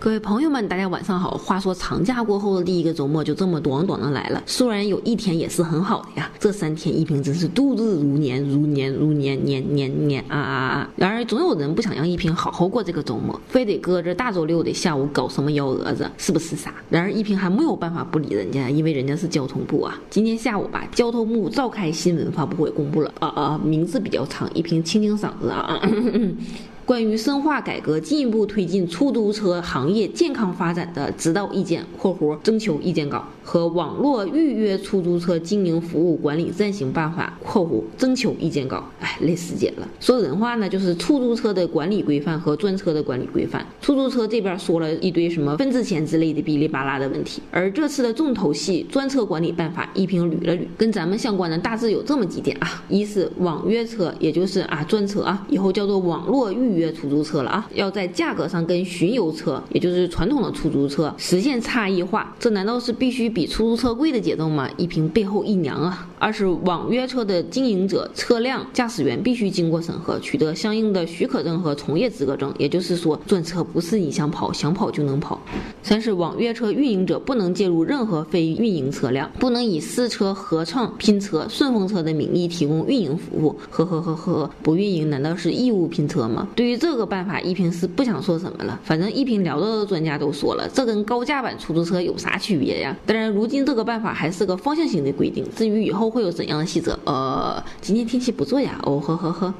各位朋友们，大家晚上好。话说长假过后的第一个周末就这么短短的来了，虽然有一天也是很好的呀，这三天一平真是度日如年，如年如年，年年年啊啊啊！然而总有人不想让一平好好过这个周末，非得搁着大周六的下午搞什么幺蛾子，是不是傻？然而一平还没有办法不理人家，因为人家是交通部啊。今天下午吧，交通部召开新闻发布会，公布了啊啊，名字比较长，一平清清嗓子啊。关于深化改革、进一步推进出租车行业健康发展的指导意见（括弧征求意见稿）和网络预约出租车经营服务管理暂行办法（括弧征求意见稿）。哎，累死姐了。说人话呢，就是出租车的管理规范和专车的管理规范。出租车这边说了一堆什么分子钱之类的哔哩吧啦的问题，而这次的重头戏专车管理办法一平捋了捋，跟咱们相关的大致有这么几点啊：一是网约车，也就是啊专车啊，以后叫做网络预约。约出租车了啊，要在价格上跟巡游车，也就是传统的出租车实现差异化，这难道是必须比出租车贵的节奏吗？一平背后一娘啊！二是网约车的经营者、车辆驾驶员必须经过审核，取得相应的许可证和从业资格证，也就是说，专车不是你想跑想跑就能跑。三是网约车运营者不能介入任何非运营车辆，不能以私车、合创、拼车、顺风车的名义提供运营服务。呵呵呵呵，不运营难道是义务拼车吗？对。于这个办法，一平是不想说什么了。反正一平聊到的专家都说了，这跟高价版出租车有啥区别呀？当然，如今这个办法还是个方向性的规定。至于以后会有怎样的细则，呃，今天天气不错呀，哦呵呵呵。